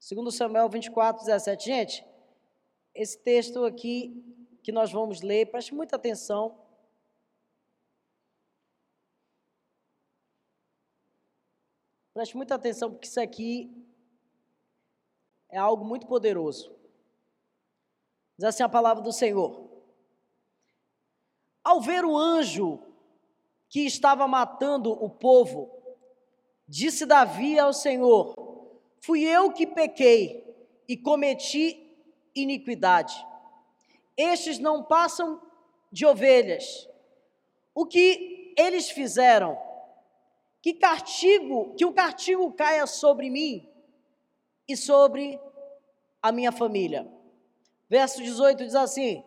Segundo Samuel 24, 17. Gente, esse texto aqui que nós vamos ler, preste muita atenção. Preste muita atenção, porque isso aqui é algo muito poderoso. Diz assim a palavra do Senhor. Ao ver o anjo que estava matando o povo, disse Davi ao Senhor: Fui eu que pequei e cometi iniquidade. Estes não passam de ovelhas. O que eles fizeram? Que castigo, que o castigo caia sobre mim e sobre a minha família. Verso 18 diz assim: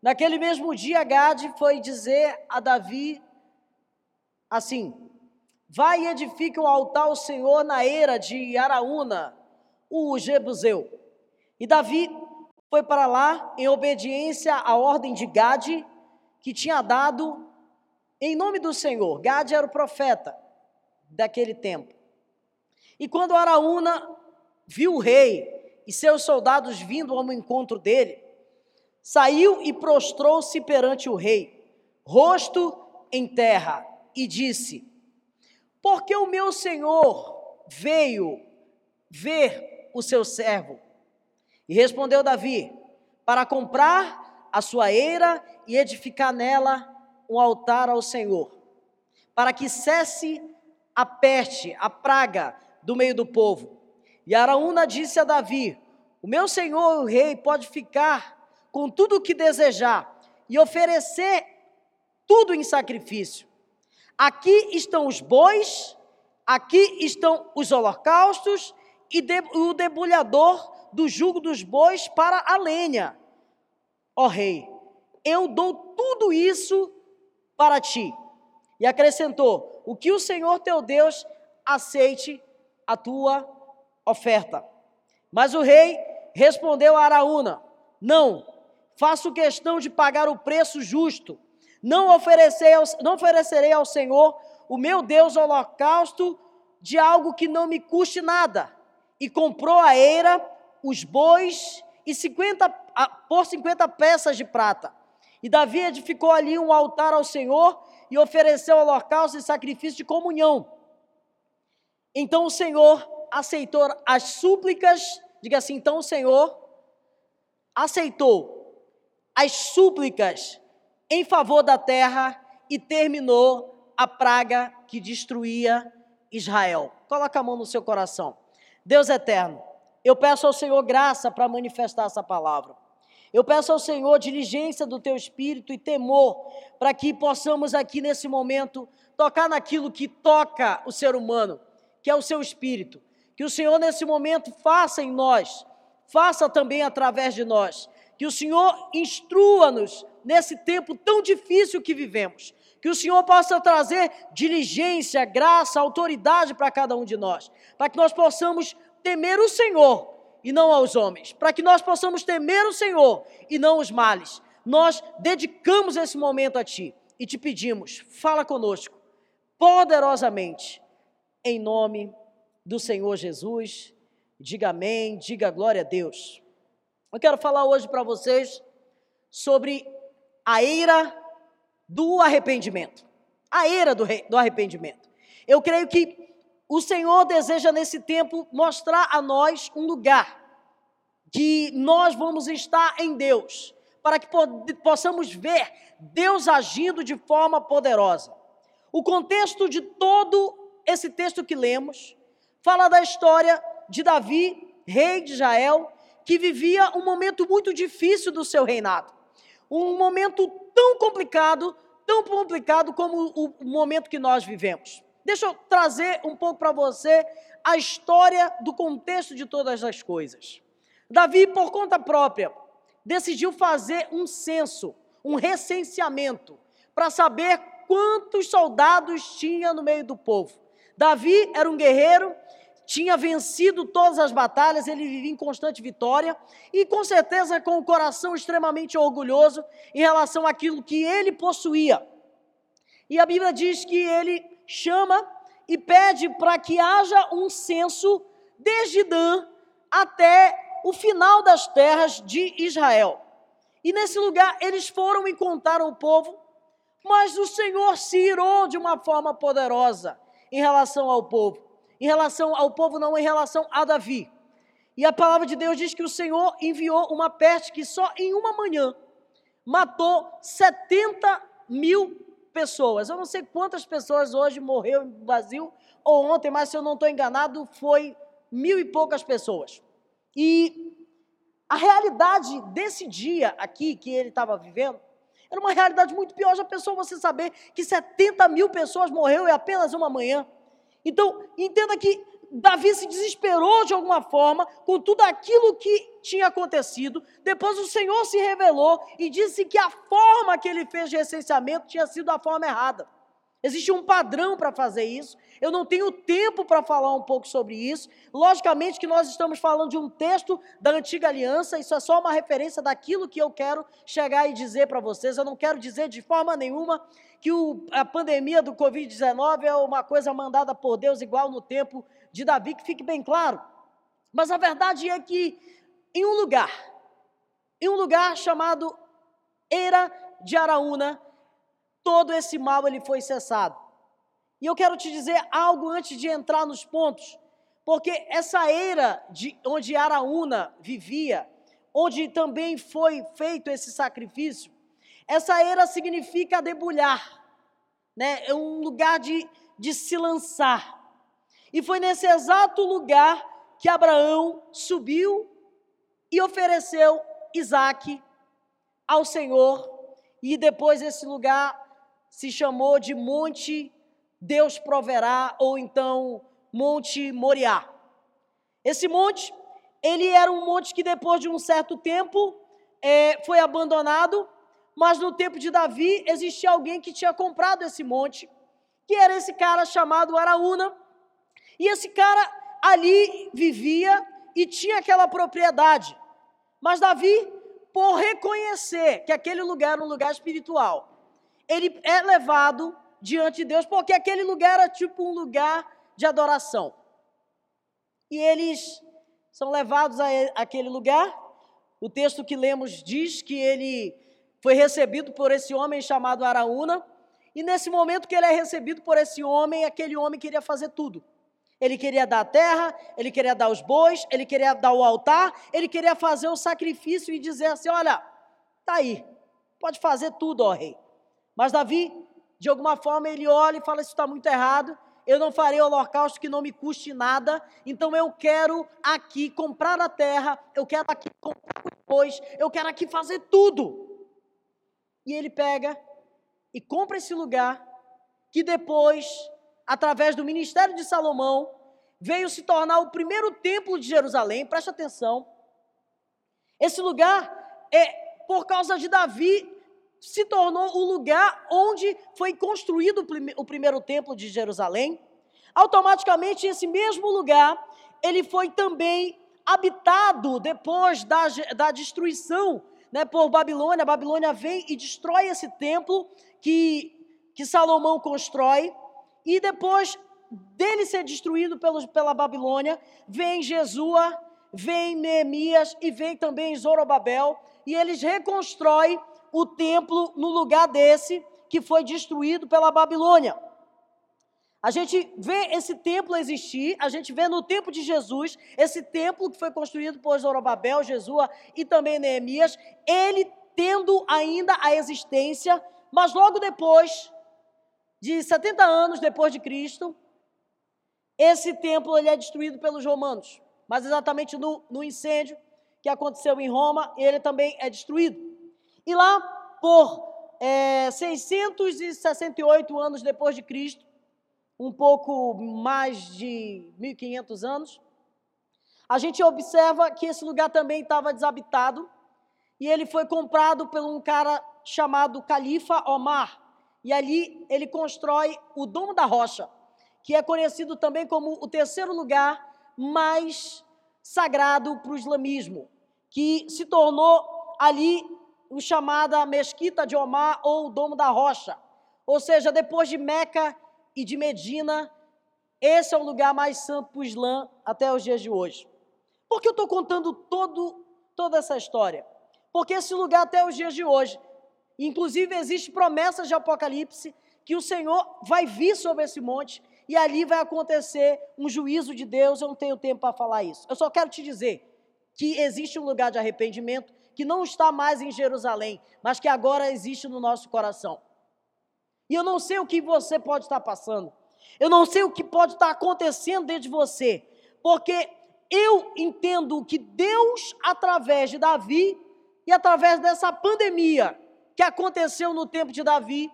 Naquele mesmo dia, Gade foi dizer a Davi assim: Vai e edifique um altar ao Senhor na era de Araúna, o Jebuseu. E Davi foi para lá em obediência à ordem de Gade, que tinha dado em nome do Senhor. Gade era o profeta daquele tempo. E quando Araúna viu o rei e seus soldados vindo ao encontro dele, saiu e prostrou-se perante o rei, rosto em terra, e disse: Porque o meu senhor veio ver o seu servo. E respondeu Davi: Para comprar a sua eira e edificar nela um altar ao Senhor, para que cesse a peste, a praga do meio do povo. E Araúna disse a Davi: O meu senhor, o rei, pode ficar com tudo o que desejar e oferecer tudo em sacrifício. Aqui estão os bois, aqui estão os holocaustos e de, o debulhador do jugo dos bois para a lenha. Ó rei, eu dou tudo isso para ti. E acrescentou: O que o Senhor teu Deus aceite a tua oferta. Mas o rei respondeu a Araúna: Não, faço questão de pagar o preço justo. Não, oferecerei ao, não oferecerei ao Senhor, o meu Deus, holocausto de algo que não me custe nada. E comprou a eira, os bois, e 50, por 50 peças de prata. E Davi edificou ali um altar ao Senhor e ofereceu holocausto e sacrifício de comunhão. Então o Senhor aceitou as súplicas, diga assim, então o Senhor aceitou as súplicas em favor da terra e terminou a praga que destruía Israel. Coloca a mão no seu coração. Deus eterno, eu peço ao Senhor graça para manifestar essa palavra. Eu peço ao Senhor diligência do teu espírito e temor para que possamos aqui nesse momento tocar naquilo que toca o ser humano, que é o seu espírito. Que o Senhor nesse momento faça em nós, faça também através de nós que o Senhor instrua-nos nesse tempo tão difícil que vivemos. Que o Senhor possa trazer diligência, graça, autoridade para cada um de nós. Para que nós possamos temer o Senhor e não aos homens. Para que nós possamos temer o Senhor e não os males. Nós dedicamos esse momento a Ti e te pedimos, fala conosco poderosamente, em nome do Senhor Jesus. Diga amém, diga glória a Deus. Eu quero falar hoje para vocês sobre a eira do arrependimento. A eira do, do arrependimento. Eu creio que o Senhor deseja nesse tempo mostrar a nós um lugar que nós vamos estar em Deus, para que possamos ver Deus agindo de forma poderosa. O contexto de todo esse texto que lemos fala da história de Davi, rei de Israel, que vivia um momento muito difícil do seu reinado. Um momento tão complicado, tão complicado como o momento que nós vivemos. Deixa eu trazer um pouco para você a história do contexto de todas as coisas. Davi, por conta própria, decidiu fazer um censo, um recenseamento, para saber quantos soldados tinha no meio do povo. Davi era um guerreiro tinha vencido todas as batalhas, ele vivia em constante vitória e com certeza com o coração extremamente orgulhoso em relação àquilo que ele possuía. E a Bíblia diz que ele chama e pede para que haja um censo desde Dan até o final das terras de Israel. E nesse lugar eles foram e contaram o povo, mas o Senhor se irou de uma forma poderosa em relação ao povo. Em relação ao povo, não em relação a Davi. E a palavra de Deus diz que o Senhor enviou uma peste que só em uma manhã matou 70 mil pessoas. Eu não sei quantas pessoas hoje morreram no Brasil ou ontem, mas se eu não estou enganado, foi mil e poucas pessoas. E a realidade desse dia aqui que ele estava vivendo era uma realidade muito pior. Já pensou você saber que 70 mil pessoas morreram em apenas uma manhã? Então, entenda que Davi se desesperou de alguma forma com tudo aquilo que tinha acontecido. Depois o Senhor se revelou e disse que a forma que ele fez de recenseamento tinha sido a forma errada. Existe um padrão para fazer isso. Eu não tenho tempo para falar um pouco sobre isso. Logicamente que nós estamos falando de um texto da antiga aliança, isso é só uma referência daquilo que eu quero chegar e dizer para vocês. Eu não quero dizer de forma nenhuma que o, a pandemia do Covid-19 é uma coisa mandada por Deus igual no tempo de Davi, que fique bem claro. Mas a verdade é que em um lugar, em um lugar chamado Eira de Araúna, todo esse mal ele foi cessado. E eu quero te dizer algo antes de entrar nos pontos, porque essa era de onde Araúna vivia, onde também foi feito esse sacrifício, essa era significa debulhar, né? É um lugar de, de se lançar. E foi nesse exato lugar que Abraão subiu e ofereceu Isaac ao Senhor, e depois esse lugar se chamou de Monte Deus Proverá, ou então Monte Moriá. Esse monte, ele era um monte que depois de um certo tempo é, foi abandonado, mas no tempo de Davi existia alguém que tinha comprado esse monte, que era esse cara chamado Araúna, e esse cara ali vivia e tinha aquela propriedade. Mas Davi, por reconhecer que aquele lugar era um lugar espiritual, ele é levado diante de Deus, porque aquele lugar era tipo um lugar de adoração. E eles são levados a aquele lugar. O texto que lemos diz que ele foi recebido por esse homem chamado Araúna, e nesse momento que ele é recebido por esse homem, aquele homem queria fazer tudo. Ele queria dar a terra, ele queria dar os bois, ele queria dar o altar, ele queria fazer o sacrifício e dizer assim: olha, tá aí, pode fazer tudo, ó rei. Mas Davi, de alguma forma, ele olha e fala: Isso está muito errado. Eu não farei holocausto que não me custe nada. Então eu quero aqui comprar a terra, eu quero aqui comprar depois, eu quero aqui fazer tudo. E ele pega e compra esse lugar, que depois, através do ministério de Salomão, veio se tornar o primeiro templo de Jerusalém. Preste atenção. Esse lugar é por causa de Davi se tornou o lugar onde foi construído o primeiro templo de Jerusalém. Automaticamente, esse mesmo lugar, ele foi também habitado depois da, da destruição né, por Babilônia. A Babilônia vem e destrói esse templo que, que Salomão constrói. E depois dele ser destruído pelos, pela Babilônia, vem Jesua, vem Neemias e vem também Zorobabel. E eles reconstroem o templo no lugar desse que foi destruído pela Babilônia. A gente vê esse templo existir, a gente vê no tempo de Jesus, esse templo que foi construído por Zorobabel, Jesua e também Neemias, ele tendo ainda a existência, mas logo depois, de 70 anos depois de Cristo, esse templo ele é destruído pelos romanos, mas exatamente no, no incêndio que aconteceu em Roma, ele também é destruído. E lá, por é, 668 anos depois de Cristo, um pouco mais de 1500 anos, a gente observa que esse lugar também estava desabitado e ele foi comprado por um cara chamado Califa Omar. E ali ele constrói o Domo da Rocha, que é conhecido também como o terceiro lugar mais sagrado para o islamismo, que se tornou ali o chamada Mesquita de Omar ou o Domo da Rocha. Ou seja, depois de Meca e de Medina, esse é o lugar mais santo para o Islã até os dias de hoje. Por que eu estou contando todo, toda essa história? Porque esse lugar até os dias de hoje, inclusive existe promessas de Apocalipse que o Senhor vai vir sobre esse monte e ali vai acontecer um juízo de Deus. Eu não tenho tempo para falar isso. Eu só quero te dizer que existe um lugar de arrependimento que não está mais em Jerusalém, mas que agora existe no nosso coração. E eu não sei o que você pode estar passando. Eu não sei o que pode estar acontecendo dentro de você, porque eu entendo que Deus, através de Davi e através dessa pandemia que aconteceu no tempo de Davi,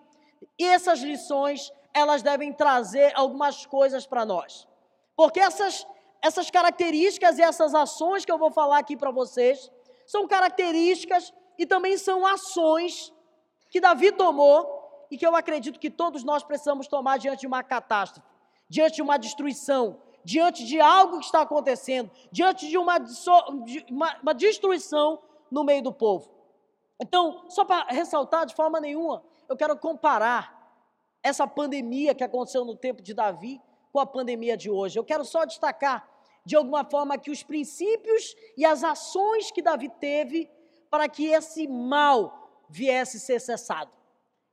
essas lições, elas devem trazer algumas coisas para nós. Porque essas, essas características e essas ações que eu vou falar aqui para vocês, são características e também são ações que Davi tomou e que eu acredito que todos nós precisamos tomar diante de uma catástrofe, diante de uma destruição, diante de algo que está acontecendo, diante de uma, de uma, uma destruição no meio do povo. Então, só para ressaltar de forma nenhuma, eu quero comparar essa pandemia que aconteceu no tempo de Davi com a pandemia de hoje. Eu quero só destacar, de alguma forma, que os princípios e as ações que Davi teve para que esse mal viesse ser cessado.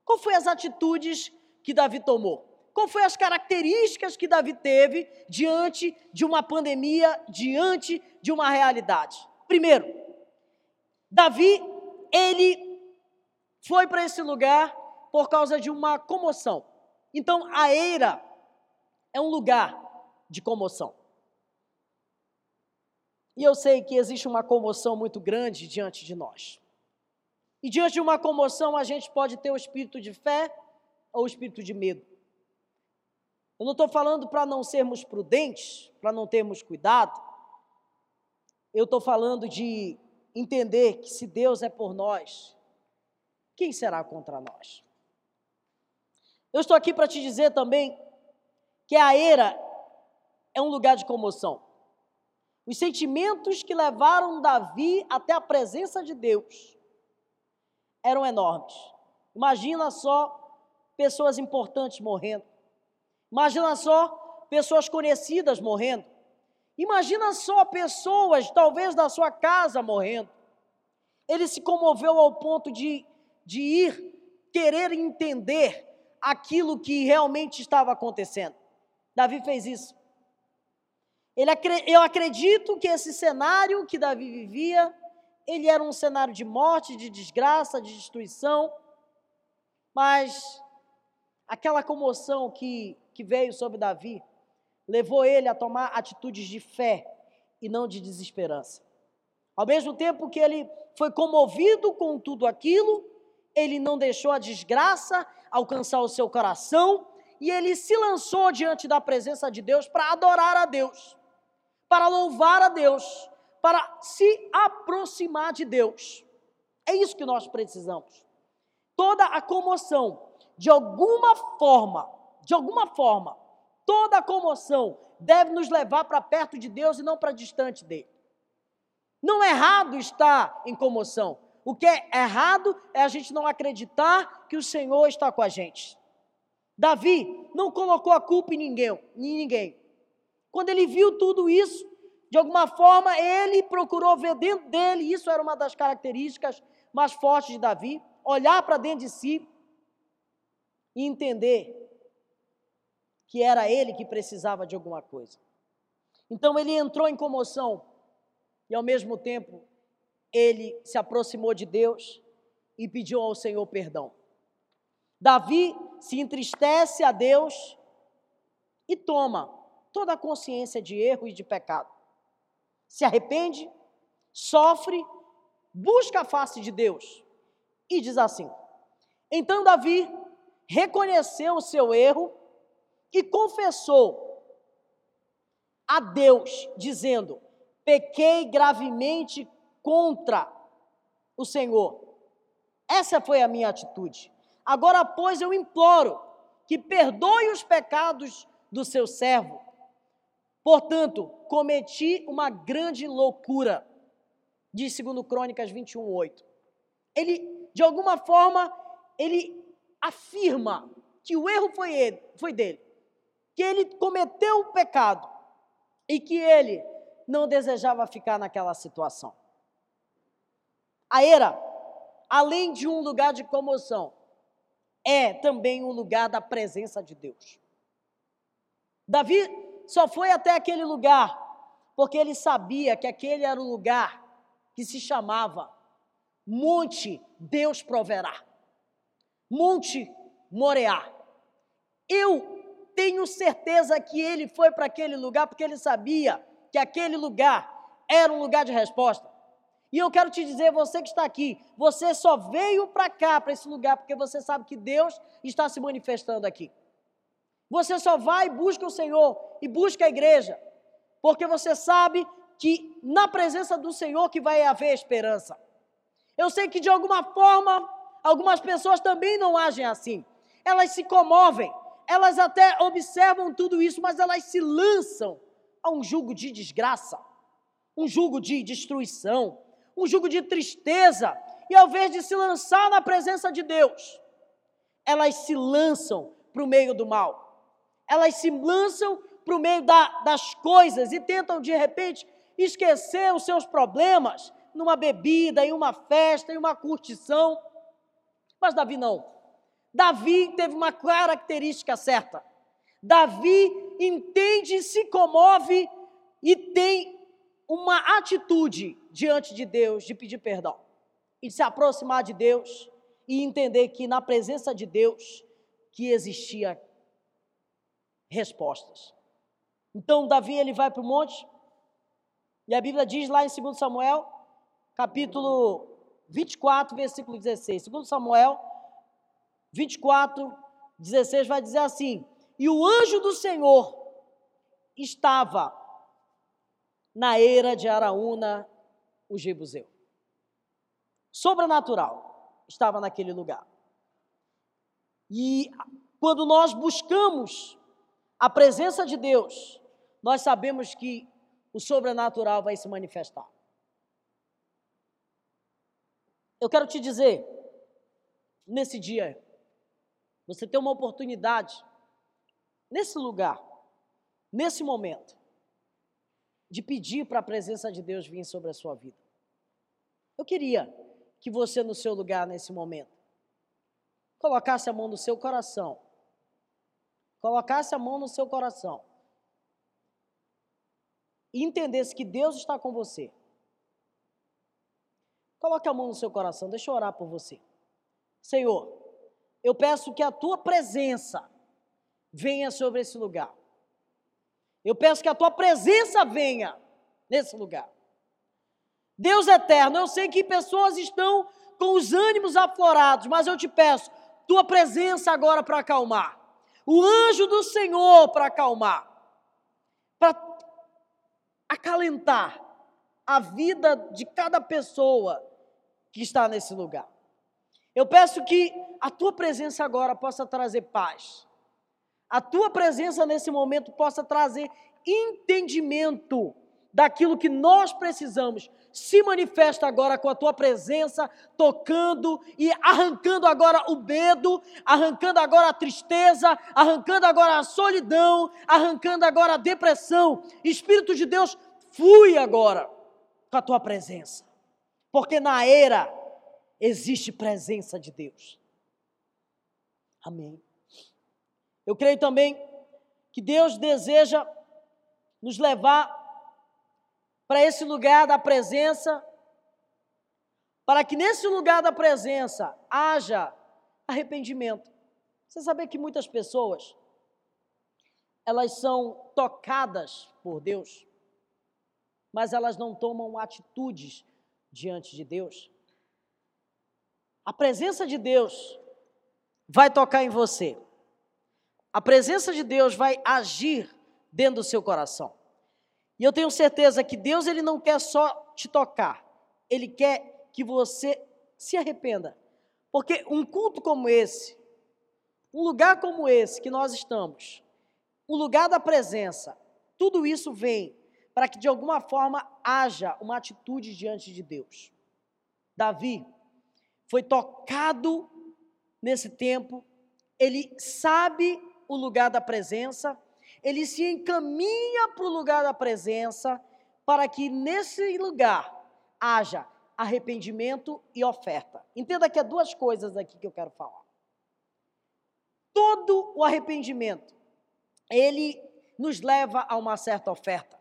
Qual foi as atitudes que Davi tomou? Qual foi as características que Davi teve diante de uma pandemia, diante de uma realidade? Primeiro, Davi, ele foi para esse lugar por causa de uma comoção. Então, a eira é um lugar de comoção. E eu sei que existe uma comoção muito grande diante de nós. E diante de uma comoção, a gente pode ter o espírito de fé ou o espírito de medo. Eu não estou falando para não sermos prudentes, para não termos cuidado. Eu estou falando de entender que se Deus é por nós, quem será contra nós? Eu estou aqui para te dizer também que a era é um lugar de comoção. Os sentimentos que levaram Davi até a presença de Deus eram enormes. Imagina só pessoas importantes morrendo. Imagina só pessoas conhecidas morrendo. Imagina só pessoas, talvez da sua casa, morrendo. Ele se comoveu ao ponto de, de ir querer entender aquilo que realmente estava acontecendo. Davi fez isso. Ele, eu acredito que esse cenário que Davi vivia ele era um cenário de morte, de desgraça, de destruição, mas aquela comoção que, que veio sobre Davi levou ele a tomar atitudes de fé e não de desesperança. Ao mesmo tempo que ele foi comovido com tudo aquilo, ele não deixou a desgraça alcançar o seu coração e ele se lançou diante da presença de Deus para adorar a Deus, para louvar a Deus, para se aproximar de Deus. É isso que nós precisamos. Toda a comoção, de alguma forma, de alguma forma, toda a comoção deve nos levar para perto de Deus e não para distante dele. Não é errado estar em comoção. O que é errado é a gente não acreditar que o Senhor está com a gente. Davi não colocou a culpa em ninguém, em ninguém. Quando ele viu tudo isso, de alguma forma, ele procurou ver dentro dele, isso era uma das características mais fortes de Davi, olhar para dentro de si e entender que era ele que precisava de alguma coisa. Então ele entrou em comoção e ao mesmo tempo ele se aproximou de Deus e pediu ao Senhor perdão. Davi se entristece a Deus e toma toda a consciência de erro e de pecado se arrepende, sofre, busca a face de Deus e diz assim: Então Davi reconheceu o seu erro e confessou a Deus, dizendo: Pequei gravemente contra o Senhor. Essa foi a minha atitude. Agora, pois, eu imploro que perdoe os pecados do seu servo Portanto, cometi uma grande loucura, diz segundo Crônicas 21, 8. Ele, de alguma forma, ele afirma que o erro foi, ele, foi dele, que ele cometeu o pecado e que ele não desejava ficar naquela situação. A era, além de um lugar de comoção, é também um lugar da presença de Deus. Davi só foi até aquele lugar porque ele sabia que aquele era o lugar que se chamava Monte Deus Proverá. Monte Moreá. Eu tenho certeza que ele foi para aquele lugar porque ele sabia que aquele lugar era um lugar de resposta. E eu quero te dizer, você que está aqui, você só veio para cá, para esse lugar, porque você sabe que Deus está se manifestando aqui. Você só vai e busca o Senhor e busca a igreja, porque você sabe que na presença do Senhor que vai haver esperança. Eu sei que de alguma forma algumas pessoas também não agem assim. Elas se comovem, elas até observam tudo isso, mas elas se lançam a um jugo de desgraça, um jugo de destruição, um jugo de tristeza, e ao invés de se lançar na presença de Deus, elas se lançam para o meio do mal, elas se lançam para o meio da, das coisas e tentam de repente esquecer os seus problemas numa bebida, em uma festa, em uma curtição. Mas Davi não. Davi teve uma característica certa. Davi entende, se comove e tem uma atitude diante de Deus de pedir perdão e de se aproximar de Deus e entender que na presença de Deus que existia respostas. Então Davi ele vai para o monte e a Bíblia diz lá em 2 Samuel, capítulo 24, versículo 16. 2 Samuel 24, 16 vai dizer assim: E o anjo do Senhor estava na eira de Araúna, o Jebuseu. Sobrenatural estava naquele lugar. E quando nós buscamos a presença de Deus, nós sabemos que o sobrenatural vai se manifestar. Eu quero te dizer, nesse dia, você tem uma oportunidade, nesse lugar, nesse momento, de pedir para a presença de Deus vir sobre a sua vida. Eu queria que você, no seu lugar, nesse momento, colocasse a mão no seu coração. Colocasse a mão no seu coração. E entendesse que Deus está com você. Coloque a mão no seu coração, deixa eu orar por você. Senhor, eu peço que a tua presença venha sobre esse lugar. Eu peço que a tua presença venha nesse lugar. Deus eterno, eu sei que pessoas estão com os ânimos aflorados, mas eu te peço, tua presença agora para acalmar. O anjo do Senhor para acalmar. Para acalentar a vida de cada pessoa que está nesse lugar. Eu peço que a tua presença agora possa trazer paz, a tua presença nesse momento possa trazer entendimento daquilo que nós precisamos. Se manifesta agora com a tua presença, tocando e arrancando agora o medo, arrancando agora a tristeza, arrancando agora a solidão, arrancando agora a depressão. Espírito de Deus, flui agora com a tua presença, porque na era existe presença de Deus. Amém. Eu creio também que Deus deseja nos levar para esse lugar da presença, para que nesse lugar da presença haja arrependimento. Você sabe que muitas pessoas elas são tocadas por Deus, mas elas não tomam atitudes diante de Deus. A presença de Deus vai tocar em você. A presença de Deus vai agir dentro do seu coração. E eu tenho certeza que Deus ele não quer só te tocar, ele quer que você se arrependa. Porque um culto como esse, um lugar como esse que nós estamos, um lugar da presença, tudo isso vem para que de alguma forma haja uma atitude diante de Deus. Davi foi tocado nesse tempo, ele sabe o lugar da presença, ele se encaminha para o lugar da presença, para que nesse lugar haja arrependimento e oferta. Entenda que há duas coisas aqui que eu quero falar. Todo o arrependimento, ele nos leva a uma certa oferta.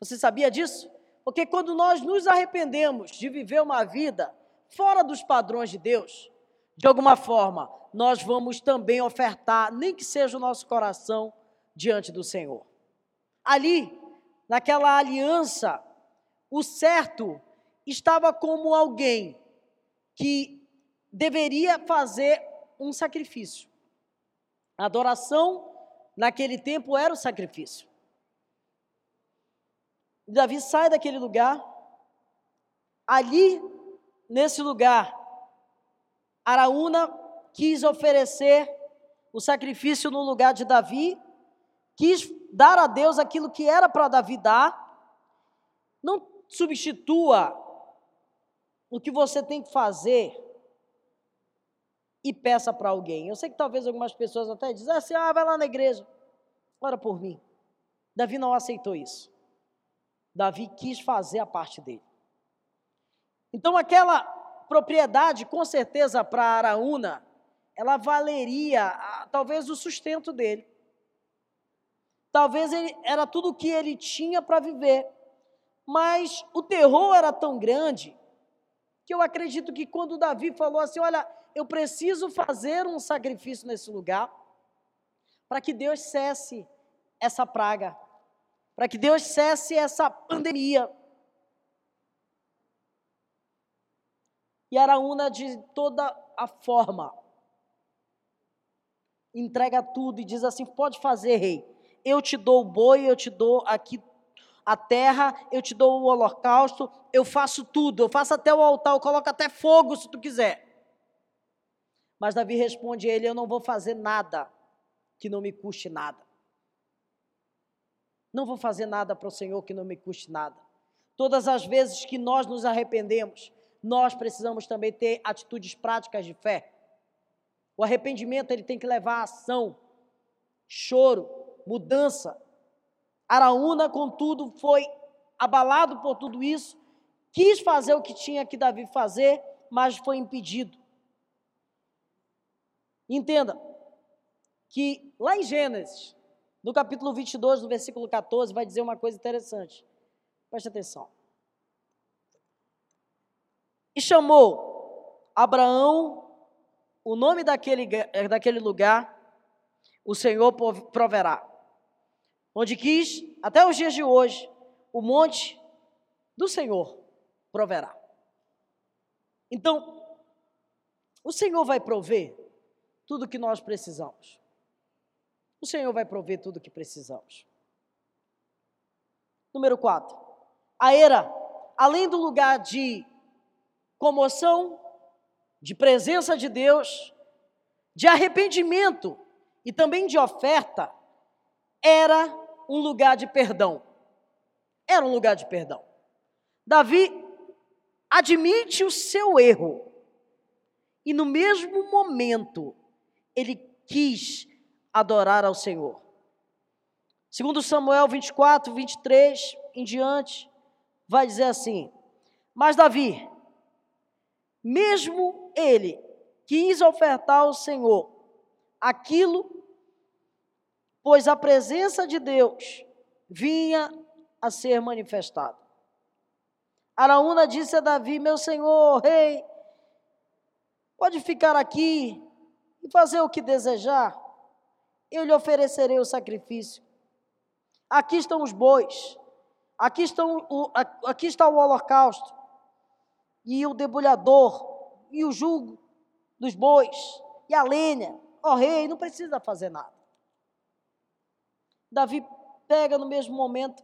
Você sabia disso? Porque quando nós nos arrependemos de viver uma vida fora dos padrões de Deus, de alguma forma, nós vamos também ofertar, nem que seja o nosso coração, diante do Senhor. Ali, naquela aliança, o certo estava como alguém que deveria fazer um sacrifício. A adoração, naquele tempo, era o sacrifício. Davi sai daquele lugar, ali, nesse lugar, Araúna quis oferecer o sacrifício no lugar de Davi, quis dar a Deus aquilo que era para Davi dar, não substitua o que você tem que fazer e peça para alguém. Eu sei que talvez algumas pessoas até dizem assim: ah, vai lá na igreja, ora por mim. Davi não aceitou isso. Davi quis fazer a parte dele. Então, aquela propriedade, com certeza, para Araúna, ela valeria talvez o sustento dele. Talvez ele, era tudo o que ele tinha para viver. Mas o terror era tão grande que eu acredito que quando Davi falou assim: Olha, eu preciso fazer um sacrifício nesse lugar, para que Deus cesse essa praga, para que Deus cesse essa pandemia. E Araúna, de toda a forma, entrega tudo e diz assim: Pode fazer, rei. Eu te dou o boi, eu te dou aqui a terra, eu te dou o holocausto, eu faço tudo, eu faço até o altar, eu coloco até fogo se tu quiser. Mas Davi responde a ele: Eu não vou fazer nada que não me custe nada. Não vou fazer nada para o Senhor que não me custe nada. Todas as vezes que nós nos arrependemos, nós precisamos também ter atitudes práticas de fé. O arrependimento ele tem que levar a ação, choro, mudança, Araúna, contudo, foi abalado por tudo isso, quis fazer o que tinha que Davi fazer, mas foi impedido. Entenda que lá em Gênesis, no capítulo 22, no versículo 14, vai dizer uma coisa interessante. Preste atenção. E chamou Abraão o nome daquele, daquele lugar, o Senhor proverá onde quis, até os dias de hoje, o monte do Senhor proverá. Então, o Senhor vai prover tudo o que nós precisamos. O Senhor vai prover tudo o que precisamos. Número 4. A era, além do lugar de comoção, de presença de Deus, de arrependimento e também de oferta, era um lugar de perdão. Era um lugar de perdão. Davi admite o seu erro. E no mesmo momento, ele quis adorar ao Senhor. Segundo Samuel 24, 23 em diante, vai dizer assim: Mas Davi, mesmo ele quis ofertar ao Senhor aquilo pois a presença de Deus vinha a ser manifestada. Araúna disse a Davi: Meu senhor, rei, pode ficar aqui e fazer o que desejar, eu lhe oferecerei o sacrifício. Aqui estão os bois, aqui, estão o, aqui está o holocausto, e o debulhador, e o jugo dos bois, e a lenha. Ó oh, rei, não precisa fazer nada. Davi pega no mesmo momento,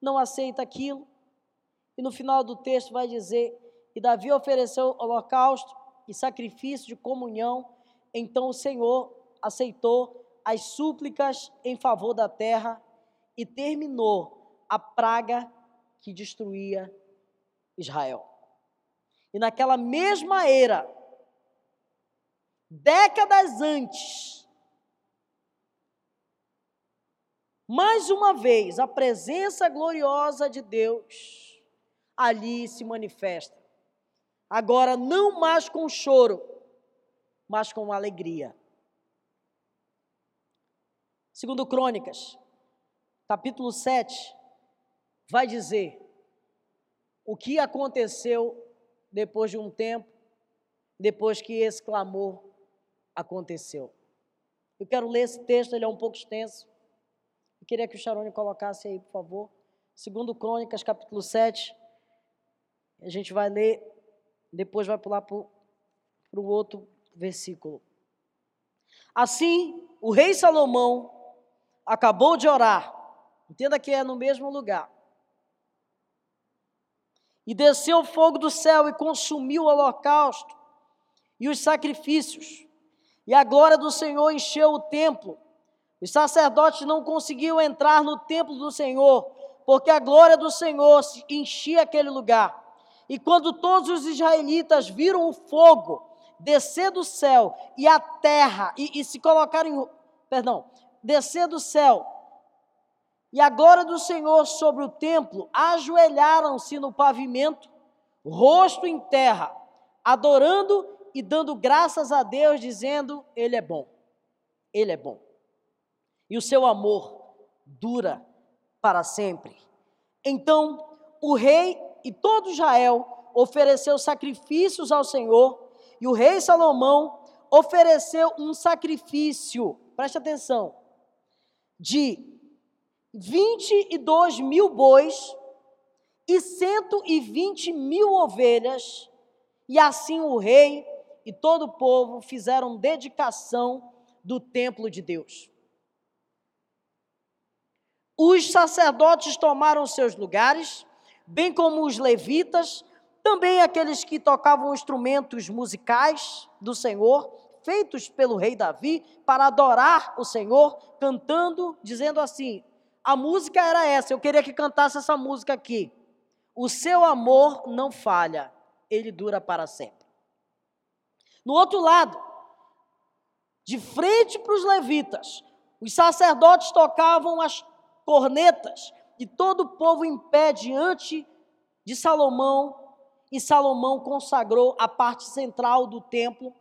não aceita aquilo, e no final do texto vai dizer: E Davi ofereceu holocausto e sacrifício de comunhão, então o Senhor aceitou as súplicas em favor da terra e terminou a praga que destruía Israel. E naquela mesma era, décadas antes, mais uma vez, a presença gloriosa de Deus ali se manifesta. Agora, não mais com choro, mas com alegria. Segundo Crônicas, capítulo 7, vai dizer o que aconteceu depois de um tempo, depois que esse clamor aconteceu. Eu quero ler esse texto, ele é um pouco extenso. Eu queria que o Charone colocasse aí, por favor. Segundo Crônicas, capítulo 7. A gente vai ler, depois vai pular para o outro versículo. Assim, o rei Salomão acabou de orar. Entenda que é no mesmo lugar. E desceu o fogo do céu e consumiu o holocausto e os sacrifícios. E a glória do Senhor encheu o templo. Os sacerdotes não conseguiam entrar no templo do Senhor, porque a glória do Senhor enchia aquele lugar. E quando todos os israelitas viram o fogo descer do céu e a terra, e, e se colocarem, perdão, descer do céu, e a glória do Senhor sobre o templo, ajoelharam-se no pavimento, rosto em terra, adorando e dando graças a Deus, dizendo: Ele é bom, Ele é bom. E o seu amor dura para sempre. Então o rei e todo Israel ofereceu sacrifícios ao Senhor, e o rei Salomão ofereceu um sacrifício, preste atenção, de 22 mil bois e 120 mil ovelhas, e assim o rei e todo o povo fizeram dedicação do templo de Deus. Os sacerdotes tomaram seus lugares, bem como os levitas, também aqueles que tocavam instrumentos musicais do Senhor, feitos pelo rei Davi, para adorar o Senhor, cantando, dizendo assim: a música era essa, eu queria que cantasse essa música aqui. O seu amor não falha, ele dura para sempre. No outro lado, de frente para os levitas, os sacerdotes tocavam as cornetas e todo o povo em pé diante de Salomão, e Salomão consagrou a parte central do templo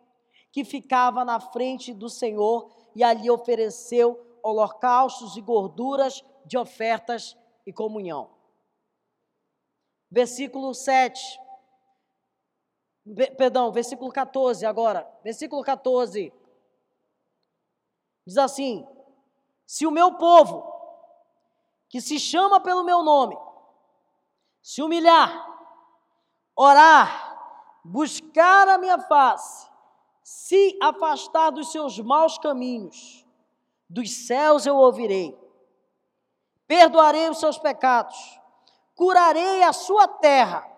que ficava na frente do Senhor e ali ofereceu holocaustos e gorduras de ofertas e comunhão. Versículo 7 perdão, versículo 14 agora. Versículo 14. Diz assim: Se o meu povo, que se chama pelo meu nome, se humilhar, orar, buscar a minha face, se afastar dos seus maus caminhos, dos céus eu ouvirei, perdoarei os seus pecados, curarei a sua terra.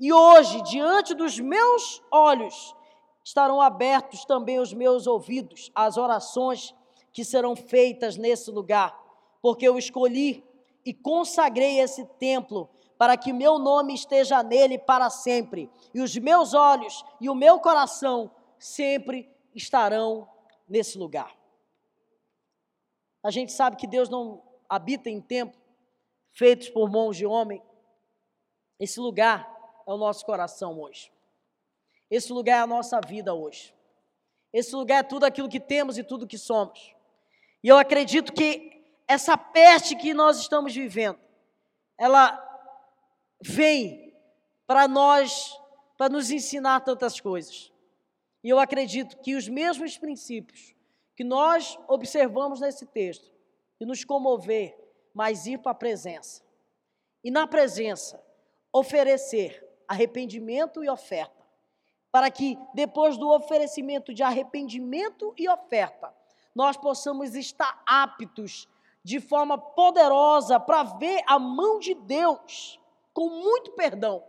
E hoje, diante dos meus olhos, estarão abertos também os meus ouvidos às orações que serão feitas nesse lugar, porque eu escolhi e consagrei esse templo para que meu nome esteja nele para sempre, e os meus olhos e o meu coração sempre estarão nesse lugar. A gente sabe que Deus não habita em templo feitos por mãos de homem. Esse lugar é o nosso coração hoje. Esse lugar é a nossa vida hoje. Esse lugar é tudo aquilo que temos e tudo que somos. E eu acredito que essa peste que nós estamos vivendo, ela vem para nós, para nos ensinar tantas coisas. E eu acredito que os mesmos princípios que nós observamos nesse texto, e nos comover, mas ir para a presença. E na presença, oferecer arrependimento e oferta. Para que depois do oferecimento de arrependimento e oferta, nós possamos estar aptos de forma poderosa para ver a mão de Deus com muito perdão,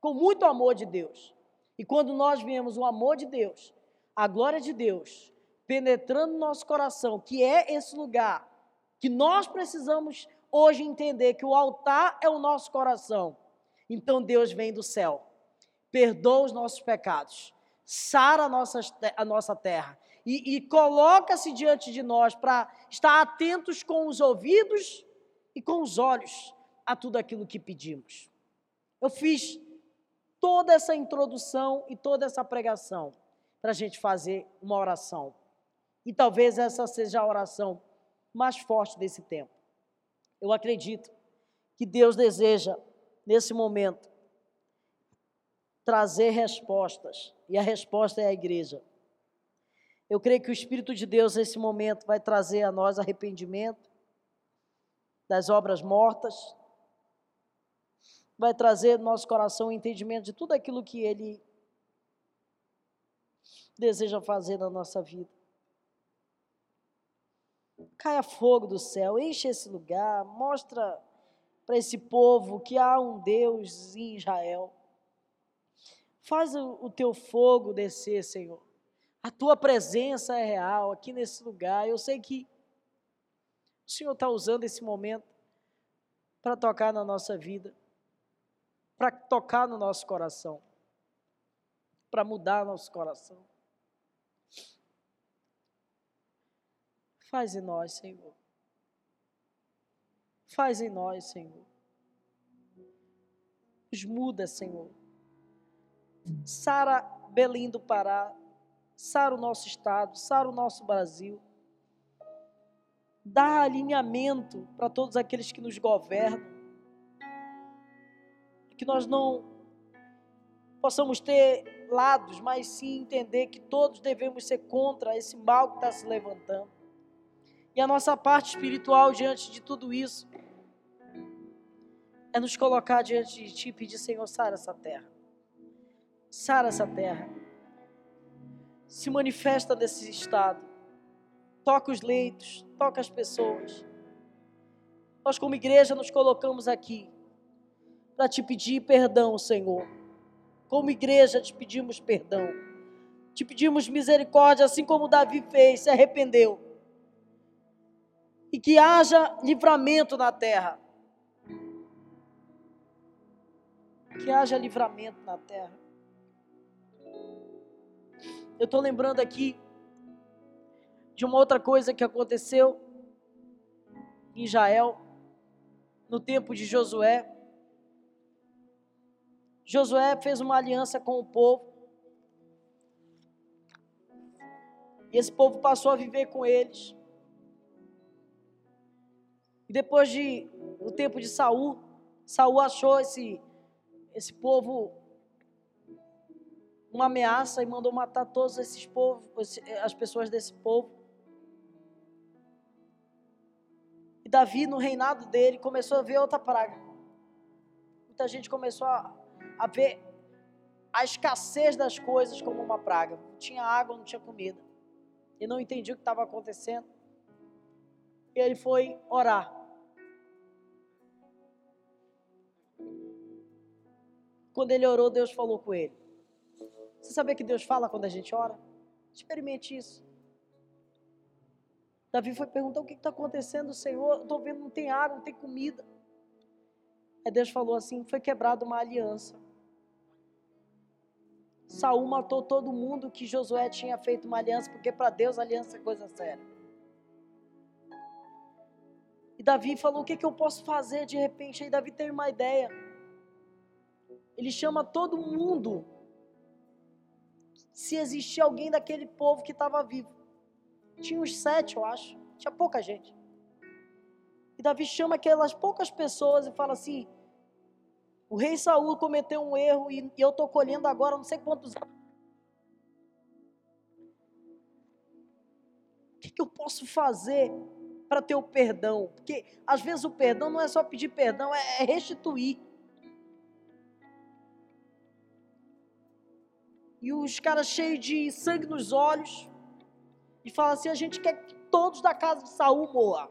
com muito amor de Deus. E quando nós vemos o amor de Deus, a glória de Deus penetrando no nosso coração, que é esse lugar que nós precisamos hoje entender que o altar é o nosso coração então Deus vem do céu, perdoa os nossos pecados, sara a nossa, a nossa terra e, e coloca-se diante de nós para estar atentos com os ouvidos e com os olhos a tudo aquilo que pedimos. Eu fiz toda essa introdução e toda essa pregação para a gente fazer uma oração. E talvez essa seja a oração mais forte desse tempo. Eu acredito que Deus deseja, nesse momento, trazer respostas, e a resposta é a igreja. Eu creio que o Espírito de Deus, nesse momento, vai trazer a nós arrependimento das obras mortas, vai trazer no nosso coração o entendimento de tudo aquilo que Ele deseja fazer na nossa vida. Caia fogo do céu, enche esse lugar, mostra para esse povo que há um Deus em Israel. Faz o, o teu fogo descer, Senhor. A tua presença é real aqui nesse lugar. Eu sei que o Senhor está usando esse momento para tocar na nossa vida, para tocar no nosso coração, para mudar nosso coração. Faz em nós, Senhor. Faz em nós, Senhor. Nos muda, Senhor. Sara Belim do Pará, sara o nosso estado, sara o nosso Brasil. Dá alinhamento para todos aqueles que nos governam. Que nós não possamos ter lados, mas sim entender que todos devemos ser contra esse mal que está se levantando. E a nossa parte espiritual diante de tudo isso é nos colocar diante de Ti e pedir, Senhor, sara essa terra. Sara essa terra se manifesta nesse estado. Toca os leitos, toca as pessoas. Nós, como igreja, nos colocamos aqui para te pedir perdão, Senhor. Como igreja, te pedimos perdão. Te pedimos misericórdia, assim como Davi fez, se arrependeu. E que haja livramento na terra. Que haja livramento na terra. Eu estou lembrando aqui de uma outra coisa que aconteceu em Israel, no tempo de Josué. Josué fez uma aliança com o povo. E esse povo passou a viver com eles. E depois de o tempo de Saul, Saul achou esse esse povo uma ameaça e mandou matar todos esses povos, as pessoas desse povo. E Davi, no reinado dele, começou a ver outra praga. Muita gente começou a, a ver a escassez das coisas como uma praga. Não tinha água, não tinha comida. E não entendia o que estava acontecendo. E ele foi orar. Quando ele orou, Deus falou com ele. Sabia que Deus fala quando a gente ora? Experimente isso. Davi foi perguntar o que está acontecendo, Senhor. Estou vendo, não tem água, não tem comida. Aí Deus falou assim: foi quebrada uma aliança. Saul matou todo mundo que Josué tinha feito uma aliança, porque para Deus aliança é coisa séria. E Davi falou: o que, que eu posso fazer de repente? Aí Davi teve uma ideia. Ele chama todo mundo se existia alguém daquele povo que estava vivo. Tinha uns sete, eu acho. Tinha pouca gente. E Davi chama aquelas poucas pessoas e fala assim: o rei Saul cometeu um erro e, eu estou colhendo agora não sei quantos anos. O que, que eu posso fazer para ter o perdão? Porque às vezes o perdão não é só pedir perdão, é, é restituir. E os caras cheios de sangue nos olhos, e fala assim: a gente quer que todos da casa de Saul morram.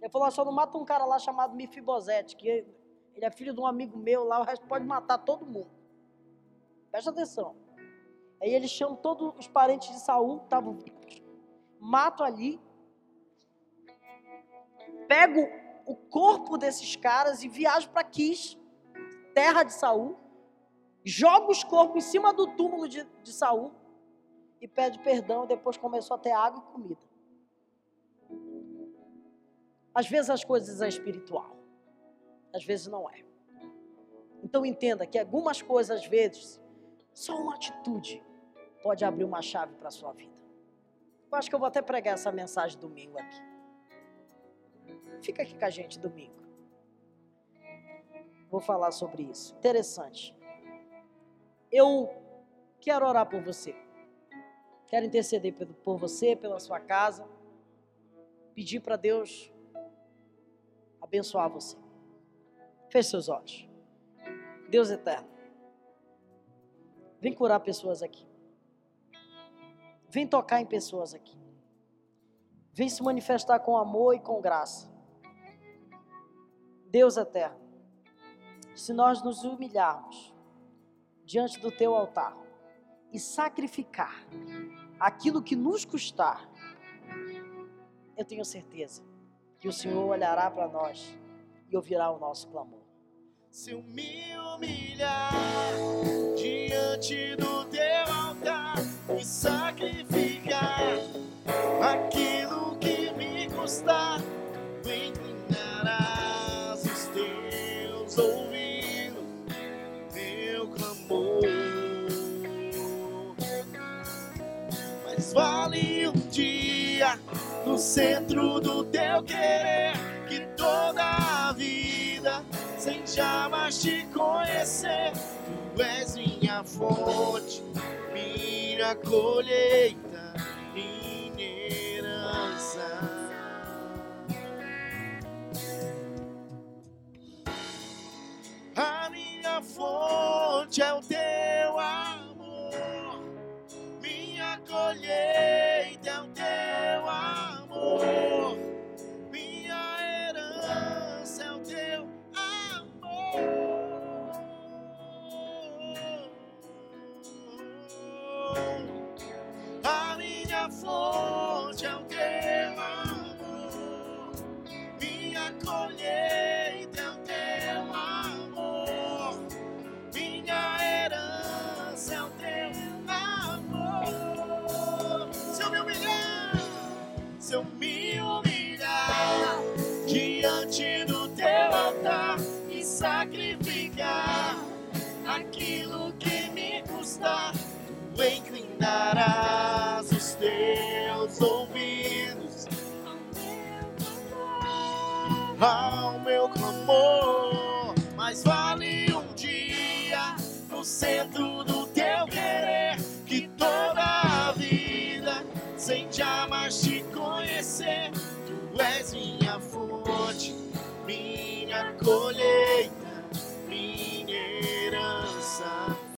Ele falou: só não mata um cara lá chamado Mifibosete, que ele é filho de um amigo meu lá, o resto pode matar todo mundo. Presta atenção. Aí eles chamam todos os parentes de Saul, que estavam vivos, matam ali, pego o corpo desses caras e viajo para Quis, terra de Saul, joga os corpos em cima do túmulo de, de Saul e pede perdão, e depois começou a ter água e comida. Às vezes as coisas é espiritual, às vezes não é. Então entenda que algumas coisas, às vezes, só uma atitude pode abrir uma chave para a sua vida. Eu acho que eu vou até pregar essa mensagem domingo aqui. Fica aqui com a gente domingo. Vou falar sobre isso. Interessante. Eu quero orar por você. Quero interceder por você, pela sua casa. Pedir para Deus abençoar você. Feche seus olhos. Deus eterno. Vem curar pessoas aqui. Vem tocar em pessoas aqui. Vem se manifestar com amor e com graça. Deus eterno, se nós nos humilharmos diante do teu altar e sacrificar aquilo que nos custar, eu tenho certeza que o Senhor olhará para nós e ouvirá o nosso clamor. Se eu me humilhar diante do teu altar e no centro do teu querer, que toda a vida, sem jamais te conhecer, tu és minha fonte, minha colheita, minha herança. A minha fonte é o teu amor, minha colheita